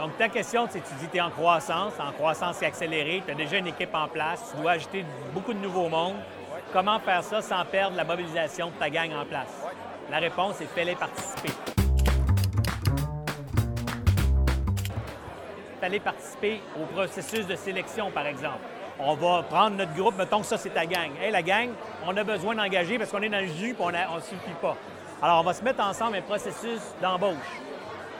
Donc, ta question, c'est tu dis tu es en croissance, en croissance accélérée, tu as déjà une équipe en place, tu dois ajouter beaucoup de nouveaux mondes. Comment faire ça sans perdre la mobilisation de ta gang en place? La réponse est fais-les participer. Fais-les participer au processus de sélection, par exemple. On va prendre notre groupe, mettons que ça, c'est ta gang. Hey, la gang, on a besoin d'engager parce qu'on est dans le jus et on ne suffit pas. Alors, on va se mettre ensemble un processus d'embauche.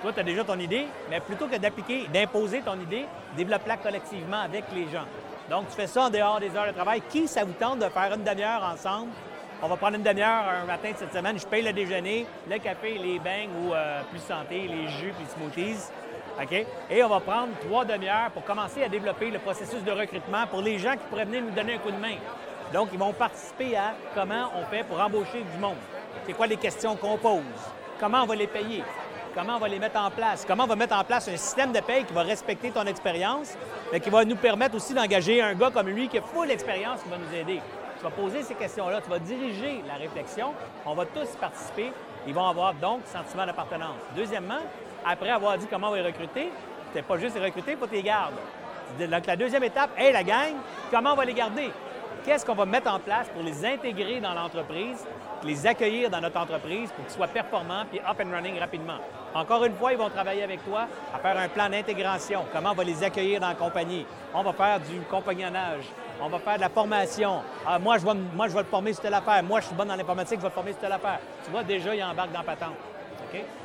Toi, tu as déjà ton idée, mais plutôt que d'appliquer, d'imposer ton idée, développe-la collectivement avec les gens. Donc, tu fais ça en dehors des heures de travail. Qui, ça vous tente de faire une demi-heure ensemble? On va prendre une demi-heure un matin de cette semaine. Je paye le déjeuner, le café, les beignes ou euh, plus santé, les jus puis les smoothies. OK? Et on va prendre trois demi-heures pour commencer à développer le processus de recrutement pour les gens qui pourraient venir nous donner un coup de main. Donc, ils vont participer à comment on fait pour embaucher du monde. C'est quoi les questions qu'on pose? Comment on va les payer? Comment on va les mettre en place? Comment on va mettre en place un système de paye qui va respecter ton expérience, mais qui va nous permettre aussi d'engager un gars comme lui qui a full expérience qui va nous aider? Tu vas poser ces questions-là, tu vas diriger la réflexion, on va tous participer, ils vont avoir donc sentiment d'appartenance. Deuxièmement, après avoir dit comment on va les recruter, c'est pas juste les recruter, il faut les gardes. Donc la deuxième étape, hey la gang, comment on va les garder? Qu'est-ce qu'on va mettre en place pour les intégrer dans l'entreprise, les accueillir dans notre entreprise pour qu'ils soient performants puis up and running rapidement? Encore une fois, ils vont travailler avec toi à faire un plan d'intégration. Comment on va les accueillir dans la compagnie? On va faire du compagnonnage. On va faire de la formation. Ah, moi, je vais, le former sur telle. Moi, je suis bon dans l'informatique, je vais le former sur telle affaire. Tu vois, déjà, il embarque dans la patente.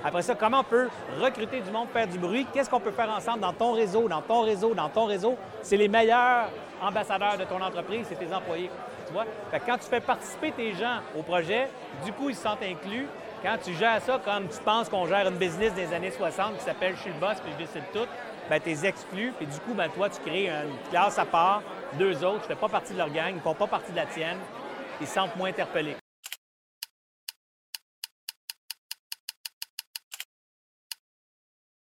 Après ça, comment on peut recruter du monde, faire du bruit? Qu'est-ce qu'on peut faire ensemble dans ton réseau, dans ton réseau, dans ton réseau? C'est les meilleurs ambassadeurs de ton entreprise, c'est tes employés. Tu vois? quand tu fais participer tes gens au projet, du coup, ils se sentent inclus. Quand tu gères ça comme tu penses qu'on gère une business des années 60 qui s'appelle « Je suis le boss puis je décide tout », bien, tu es exclu, puis du coup, ben, toi, tu crées une classe à part, deux autres, tu ne fais pas partie de leur gang, ils ne font pas partie de la tienne, ils se sentent moins interpellés.